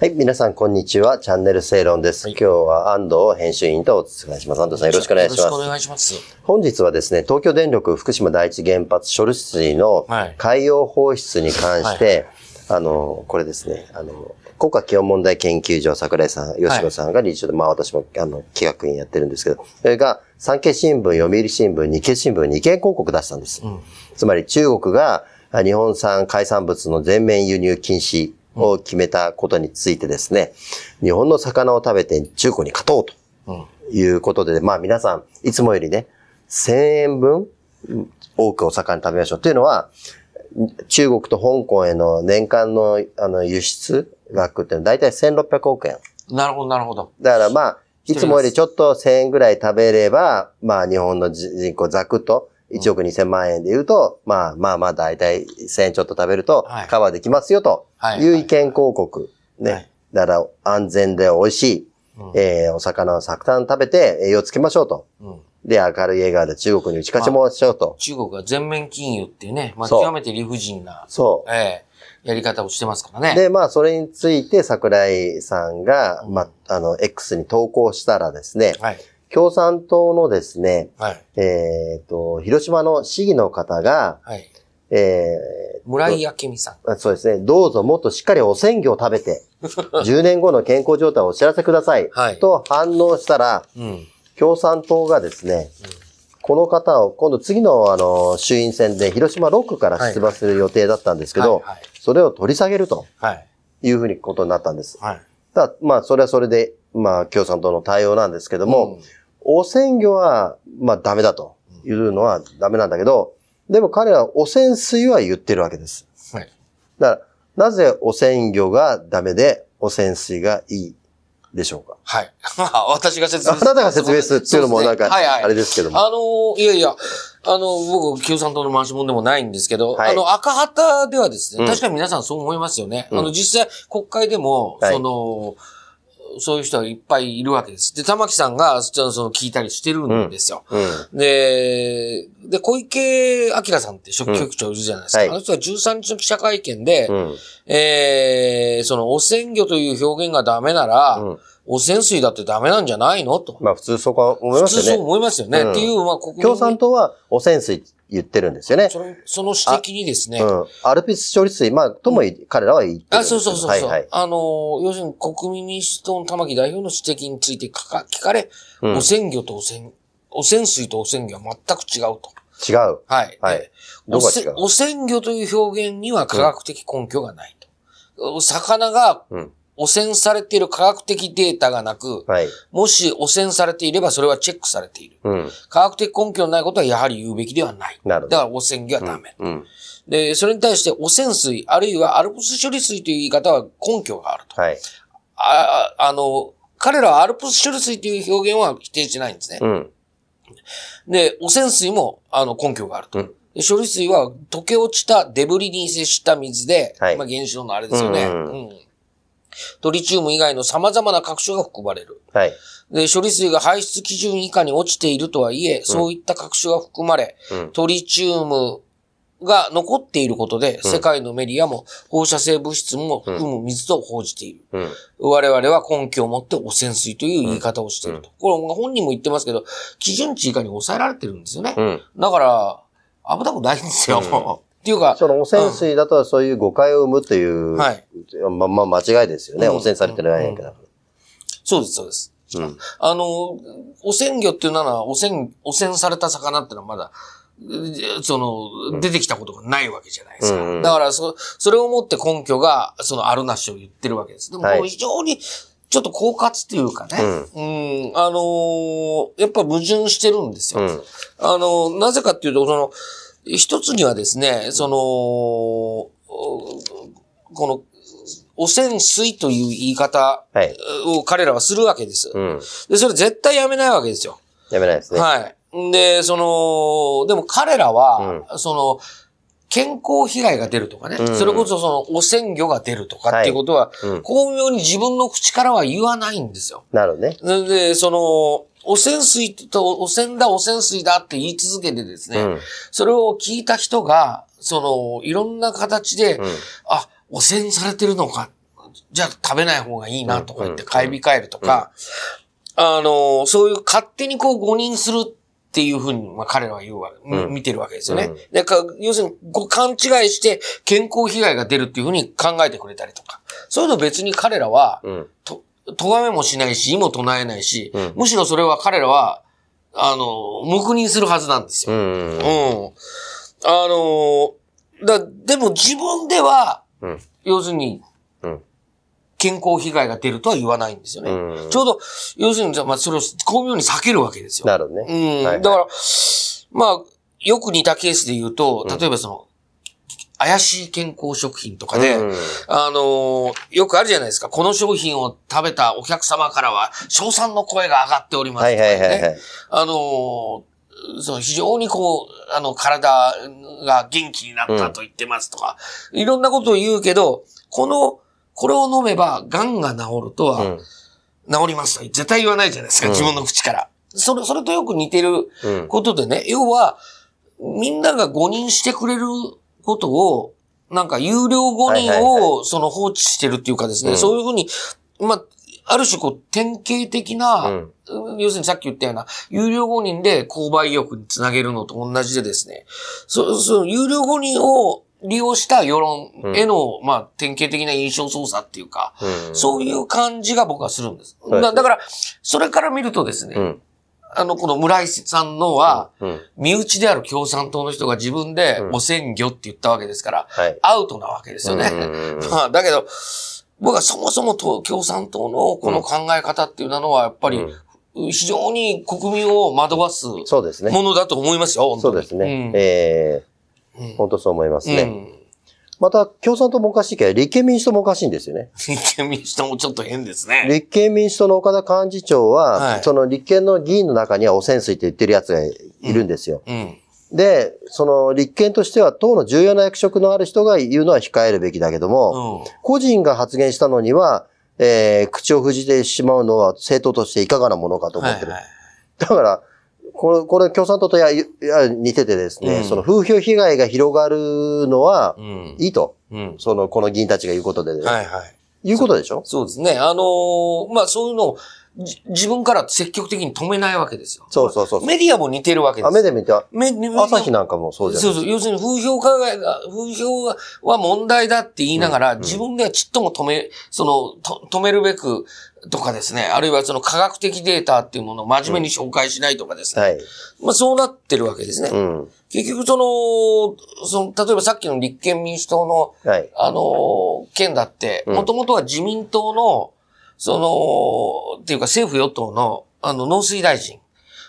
はい、皆さん、こんにちは。チャンネル正論です。今日は安藤編集員とお伝えします。安藤さん、よろしくお願いします。よろしくお願いします。本日はですね、東京電力福島第一原発処理水のはい海洋放出に関して、あの、これですね、あの、国家気温問題研究所桜井さん、吉野さんが理事長で、まあ私もあの企画員やってるんですけど、それが産経新聞、読売新聞、日経新聞、日経広告出したんです。つまり中国があ日本産海産物の全面輸入禁止を決めたことについてですね、日本の魚を食べて中国に勝とうと。うん。いうことで、まあ皆さん、いつもよりね、1000円分うん多くお魚食べましょう。というのは、中国と香港への年間のあの輸出額っていうのは大体1600億円。なるほど、なるほど。だからまあ、いつもよりちょっと1000円ぐらい食べれば、まあ日本の人人口ざくっと1億2000万円で言うと、まあまあまあ大体1000円ちょっと食べるとはいカバーできますよとはいいう意見広告。ね。はいだから安全で美味しい、えーお魚をたくさん食べて栄養つけましょうと。うん。で、明るい笑顔で中国に打ち勝ちましょうと。中国が全面禁輸っていうね、まあ、極めて理不尽な、そええやり方をしてますからね。う。で、まあ、それについて桜井さんが、まあ、あの、X に投稿したらですね、はい。共産党のですね、はい。えっ、と、広島の市議の方が、はい。え村井明美さん。ーそうですね、どうぞもっとしっかりお鮮魚を食べて、10年後の健康状態をお知らせください。はいと反応したら、うん。共産党がですね、この方を今度次のあの衆院選で広島6区から出馬する予定だったんですけど、はいはいそれを取り下げるとはい。いうふうにことになったんです。はい。ただまあそれはそれで、まあ共産党の対応なんですけども、うん汚染魚はまあダメだというのはダメなんだけど、でも彼らは汚染水は言ってるわけです。はい。だから、なぜ汚染魚がダメで汚染水がいいでしょうか？はい。私が説明あなたが説明するっていうのもなんか、ねはいはい。あれですけども。あのーいやいや、あの、僕、共産党の回し者でもないんですけど、はいあの、赤旗ではですね、うん確かに皆さんそう思いますよね。うんあの、実際、国会でも、はいその、そういう人はいっぱいいるわけです。で、玉木さんが、ちょっとその、聞いたりしてるんですよ。うん。で、で、小池晃さんって職局長いるじゃないですか。はいあの人は13日の記者会見で、うん。えー、その、汚染魚という表現がダメなら、うん汚染水だってダメなんじゃないの？と。まあ普通そこは思い普ますよね。通そう思いますよね。うんっていう、まあ、国民に共産党は汚染水言ってるんですよね。そのその指摘にですね、うん。アルピス処理水、まあ、ともい彼らは言ってるんあ、そうそうそうそう、はいはい。あの、要するに国民民主党の玉木代表の指摘についてかか聞かれ、うん汚染魚と汚染、汚染水と汚染魚は全く違うと。違う。はい。はい。汚どこが違う？染汚染魚という表現には科学的根拠がないと。魚がうん。汚染されている科学的データがなく、はい。もし汚染されていればそれはチェックされている。うん。科学的根拠のないことはやはり言うべきではない。なるほどだから汚染魚はダメ。うん。で、それに対して汚染水、あるいはアルプス処理水という言い方は根拠があると。はい。あ、ああの、彼らはアルプス処理水という表現は否定しないんですね。うん。で、汚染水も、あの、根拠があると。処理水は溶け落ちたデブリに接した水で、はいまあ原子炉のあれですよね。うんうんトリチウム以外の様々な核種が含まれる。はい。で、処理水が排出基準以下に落ちているとはいえ、そういった核種が含まれ、うんトリチウムが残っていることで、世界のメディアも放射性物質も含む水と報じている。うん。我々は根拠を持って汚染水という言い方をしていると。これ本人も言ってますけど、基準値以下に抑えられてるんですよね。うん。だから、危なくないんですよ。っていうか、その汚染水だとそういう誤解を生むという、はいまあまあ間違いですよね。うん汚染されてるないから。そうです、そうです。うん。あの、汚染魚っていうのは、汚染、汚染された魚っていうのはまだ、えその、出てきたことがないわけじゃないですか。うんうんだから、そ、それをもって根拠が、その、あるなしを言ってるわけです。でも、非常に、ちょっと狡猾っていうかね、うん、あのーやっぱ矛盾してるんですよ。うん。あの、なぜかっていうと、その、一つにはですね、その、おこの、汚染水という言い方はい。を彼らはするわけです。うん。で、それ絶対やめないわけですよ。やめないですね。はい。で、その、でも彼らは、その、健康被害が出るとかね、うん。それこそその汚染魚が出るとかっていうことは、うん。巧妙に自分の口からは言わないんですよ。なるほどね。で、その、汚染水と、汚染だ、汚染水だって言い続けてですね、うん。それを聞いた人が、その、いろんな形で、うん。あ、汚染されてるのか。じゃあ食べない方がいいなとか言って買い控えるとか、あの、そういう勝手にこう誤認するっていうふうに、まあ、彼らは言うわ、うん見てるわけですよね。うんでか要するに、こう勘違いして健康被害が出るっていうふうに考えてくれたりとか。そういうの別に彼らは、うん。と、咎めもしないし、意も唱えないし、うんむしろそれは彼らは、あの、黙認するはずなんですよ。うん。うん。あの、だ、でも自分では、うん。要するに、うん。健康被害が出るとは言わないんですよね。うんちょうど、要するに、じゃあまあ、それを巧妙に避けるわけですよ。なるほどね。うん。はいはいだから、まあ、よく似たケースで言うと、例えばその、怪しい健康食品とかで、うんあのーよくあるじゃないですか。この商品を食べたお客様からは、賞賛の声が上がっておりますはいとかね。はいはいはい。あのーその非常にこう、あの、体が元気になったと言ってますとか、いろんなことを言うけど、この、これを飲めば、癌が治るとは、うん。治りますとは絶対言わないじゃないですか、うん自分の口から。それ、それとよく似てるうん。ことでね、要は、みんなが誤認してくれることを、なんか有料誤認をその放置してるっていうかですね、うんそういうふうに、まあ、ある種こう典型的な、うん要するにさっき言ったような、有料誤認で購買意欲につなげるのと同じでですね、そその有料誤認を利用した世論への、まあ、典型的な印象操作っていうか、うん。そういう感じが僕はするんです。そうですねだだから、それから見るとですね、うん。あの、この村井さんのは、うん。身内である共産党の人が自分でうん汚染魚って言ったわけですから、はい。アウトなわけですよね。うんうんうん まあ、だけど、僕はそもそもと共産党のこの考え方っていうのは、やっぱり、非常に国民を惑わす。ものだと思いますよ、そうですね。うんえうんえ本当そう思いますね。うんまた、共産党もおかしいけど、立憲民主党もおかしいんですよね。立憲民主党もちょっと変ですね。立憲民主党の岡田幹事長は、はいその立憲の議員の中には汚染水って言ってる奴がいるんですよ。うん。で、その立憲としては党の重要な役職のある人が言うのは控えるべきだけども、うん。個人が発言したのには、えー口を封じてしまうのは政党としていかがなものかと思ってる。はいはいだから、これ、これ共産党とやや似ててですね、うんその風評被害が広がるのはうん。いいと。うん。その、この議員たちが言うことでね。はいはい。いうことでしょ？そうですね。あのーまあ、そういうのをじ自分から積極的に止めないわけですよ。そうそうそう。メディアも似てるわけです。雨で見て、メメディア朝日なんかもそうじゃないそうそう。要するに風評加害が、風評は問題だって言いながら、うん自分ではちっとも止め、その、と止めるべくとかですね、あるいはその科学的データっていうものを真面目に紹介しないとかですね。はい。まあそうなってるわけですね。うん。結局その、その、例えばさっきの立憲民主党の、はい。あの、件だって、うんもともとは自民党の、その、っていうか政府与党の、あの、農水大臣。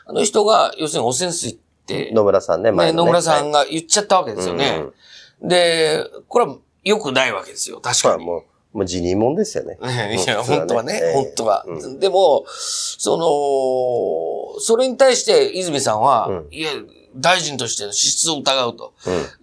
あの人が、要するに汚染水って、野村さんね、前ね、野村さんが言っちゃったわけですよね。で、これは良くないわけですよ、確かに。まあもう、もう辞任もんですよね。いや、うん本当はね、ええ本当は。うでも、その、それに対して泉さんは、うんいや、大臣としての資質を疑うと。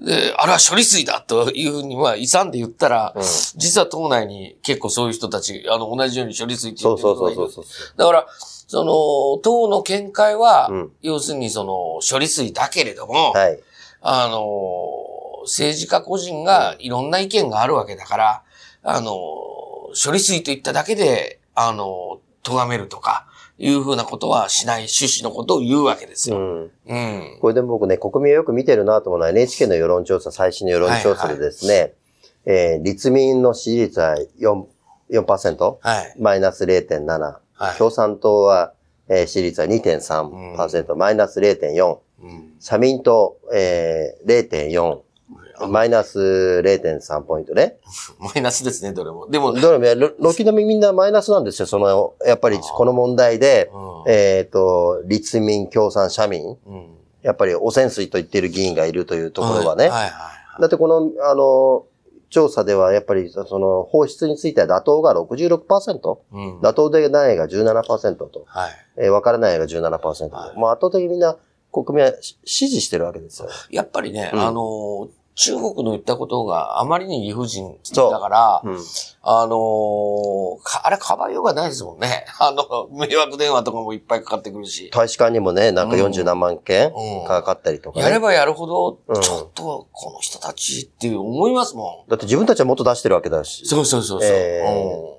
うん。で、あれは処理水だというふうに、まあ、勇んで言ったら、うん実は党内に結構そういう人たち、あの、同じように処理水って言ってる人がいるうそうそうそう。だから、その、党の見解は、うん要するにその、処理水だけれども、はい。あの、政治家個人がいろんな意見があるわけだから、あの、処理水と言っただけで、あの、咎めるとか、いうふうなことはしない趣旨のことを言うわけですよ。うん。うん。これでも僕ね、国民をよく見てるなと思うのは NHK の世論調査、最新の世論調査でですね、えー立民の支持率は4、4%、はい。マイナス0.7、はい。共産党は、えー支持率は2.3%、マイナス0.4、うん社民党、えー、0.4、マイナス0.3ポイントね。マイナスですね、どれも。でも、どれも、ろ軒並みみんなマイナスなんですよ。その、やっぱりこの問題で、うんえっ、と、立民、共産、社民、うんやっぱり汚染水と言っている議員がいるというところはね。はいはいはい。だってこの、あの、調査ではやっぱりその放出については妥当が66%、うん。妥当でないが17%と、はい。えー分からないが17%と、はいまあ圧倒的にみんな国民はし支持してるわけですよ。やっぱりね、うんあの、中国の言ったことがあまりに理不尽だから、うん。あのーかあれ、かばいようがないですもんね。あの、迷惑電話とかもいっぱいかかってくるし。大使館にもね、なんかうん40何万件うんかかったりとかね。やればやるほど、うんちょっと、この人たちっていう思いますもん。だって自分たちはもっと出してるわけだし。そうそうそうそう。え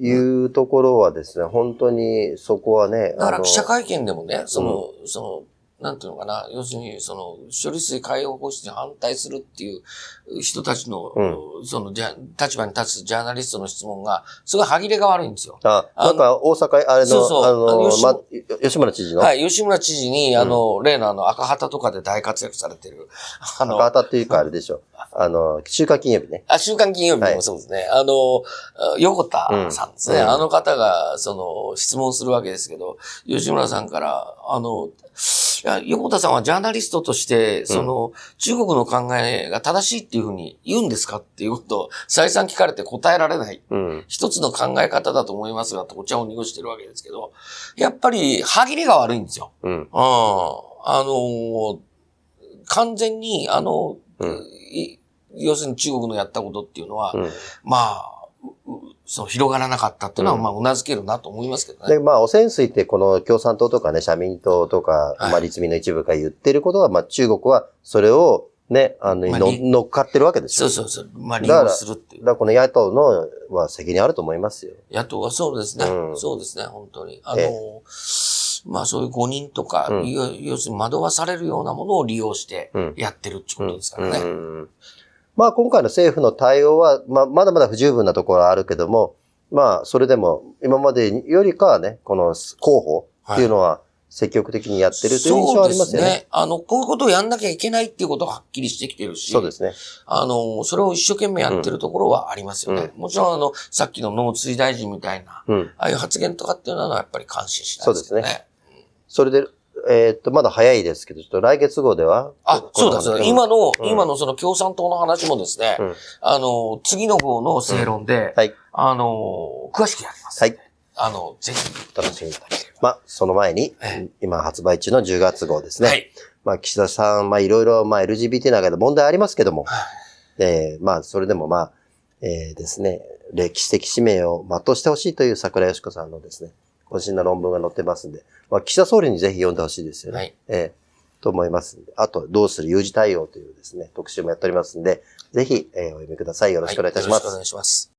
いうところはですね、本当にそこはね、だから記者会見でもね、その、その、なんていうのかな、要するに、その、処理水海洋放出に反対するっていう人たちの、その、じゃ、立場に立つジャーナリストの質問が、すごい歯切れが悪いんですよ。あ、あのなんか大阪、あれの、そうそう。あの、吉ま、吉村知事の、はい、吉村知事に、あの、例のあの、赤旗とかで大活躍されてる、あの、赤旗っていうかあれでしょ。あの、週刊金曜日ね。あ、週刊金曜日もそうですね。あの、横田さんですね、うん。あの方が、その、質問するわけですけど、吉村さんから、あの、いや横田さんはジャーナリストとして、その、中国の考えが正しいっていうふうに言うんですかっていうことを再三聞かれて答えられない。うん。一つの考え方だと思いますが、とお茶を濁してるわけですけど、やっぱり歯切れが悪いんですよ。うん。うん。あの、完全に、あの、うんい要するに中国のやったことっていうのは、うん。まあ、その広がらなかったっていうのは、うんまあ、うなずけるなと思いますけどね。で、まあ、汚染水ってこの共産党とかね、社民党とか、はいまあ、立民の一部が言ってることは、まあ、中国はそれをね、あの、のまあり乗っかってるわけでしょ。そうそうそう。まあ、利用するっていうだ。からこの野党のは責任あると思いますよ。野党はそうですね。うんそうですね、本当に。あの、えまあそういう誤認とか、うん要要するに惑わされるようなものを利用してうんやってるってことですからね。うんまあ今回の政府の対応は、まあまだまだ不十分なところはあるけども、まあそれでも今までよりかはね、この候補っていうのは積極的にやってるという印象はありますよね。そうですね。あの、こういうことをやんなきゃいけないっていうことがはっきりしてきてるし。そうですね。あの、それを一生懸命やってるところはありますよね。もちろん、あの、さっきの農水大臣みたいな、うん。ああいう発言とかっていうのはやっぱり感心しないですよね。そうですそれで、えーっと、まだ早いですけど、ちょっと来月号では。あ、そうだ、そうだ。ん今の、うん今のその共産党の話もですね、うんあの、次の号の正論で、はい。あの、詳しくやります。はい。あの、ぜひ、楽しみにいただければ。まあ、その前にえ、今発売中の10月号ですね。はい。まあ、岸田さん、まあ、いろいろ、まあ、LGBT の中で問題ありますけども、えーまあ、それでもまあ、えーですね、歴史的使命を全うしてほしいという桜井よし子さんのですね、渾身な論文が載ってますんで、まあ、岸田総理にぜひ読んでほしいですよね。はいえーと思いますんで。あと、どうする有事対応というですね、特集もやっておりますんで、ぜひ、えーお読みください。よろしくお願いいたします。はよろしくお願いします。